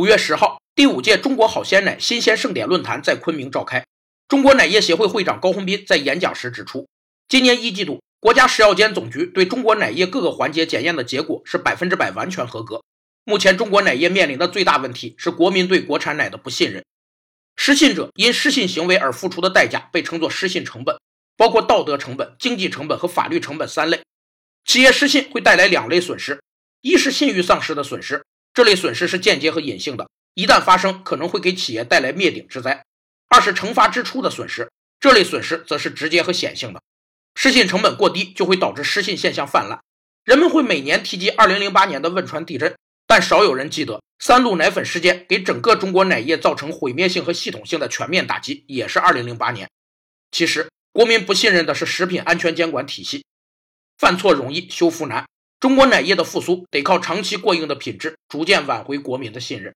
五月十号，第五届中国好鲜奶新鲜盛典论坛在昆明召开。中国奶业协会会长高洪斌在演讲时指出，今年一季度，国家食药监总局对中国奶业各个环节检验的结果是百分之百完全合格。目前，中国奶业面临的最大问题是国民对国产奶的不信任。失信者因失信行为而付出的代价被称作失信成本，包括道德成本、经济成本和法律成本三类。企业失信会带来两类损失：一是信誉丧失的损失，这类损失是间接和隐性的，一旦发生可能会给企业带来灭顶之灾；二是惩罚支出的损失，这类损失则是直接和显性的。失信成本过低就会导致失信现象泛滥。人们会每年提及2008年的汶川地震，但少有人记得。三鹿奶粉事件给整个中国奶业造成毁灭性和系统性的全面打击，也是二零零八年。其实，国民不信任的是食品安全监管体系。犯错容易，修复难。中国奶业的复苏得靠长期过硬的品质，逐渐挽回国民的信任。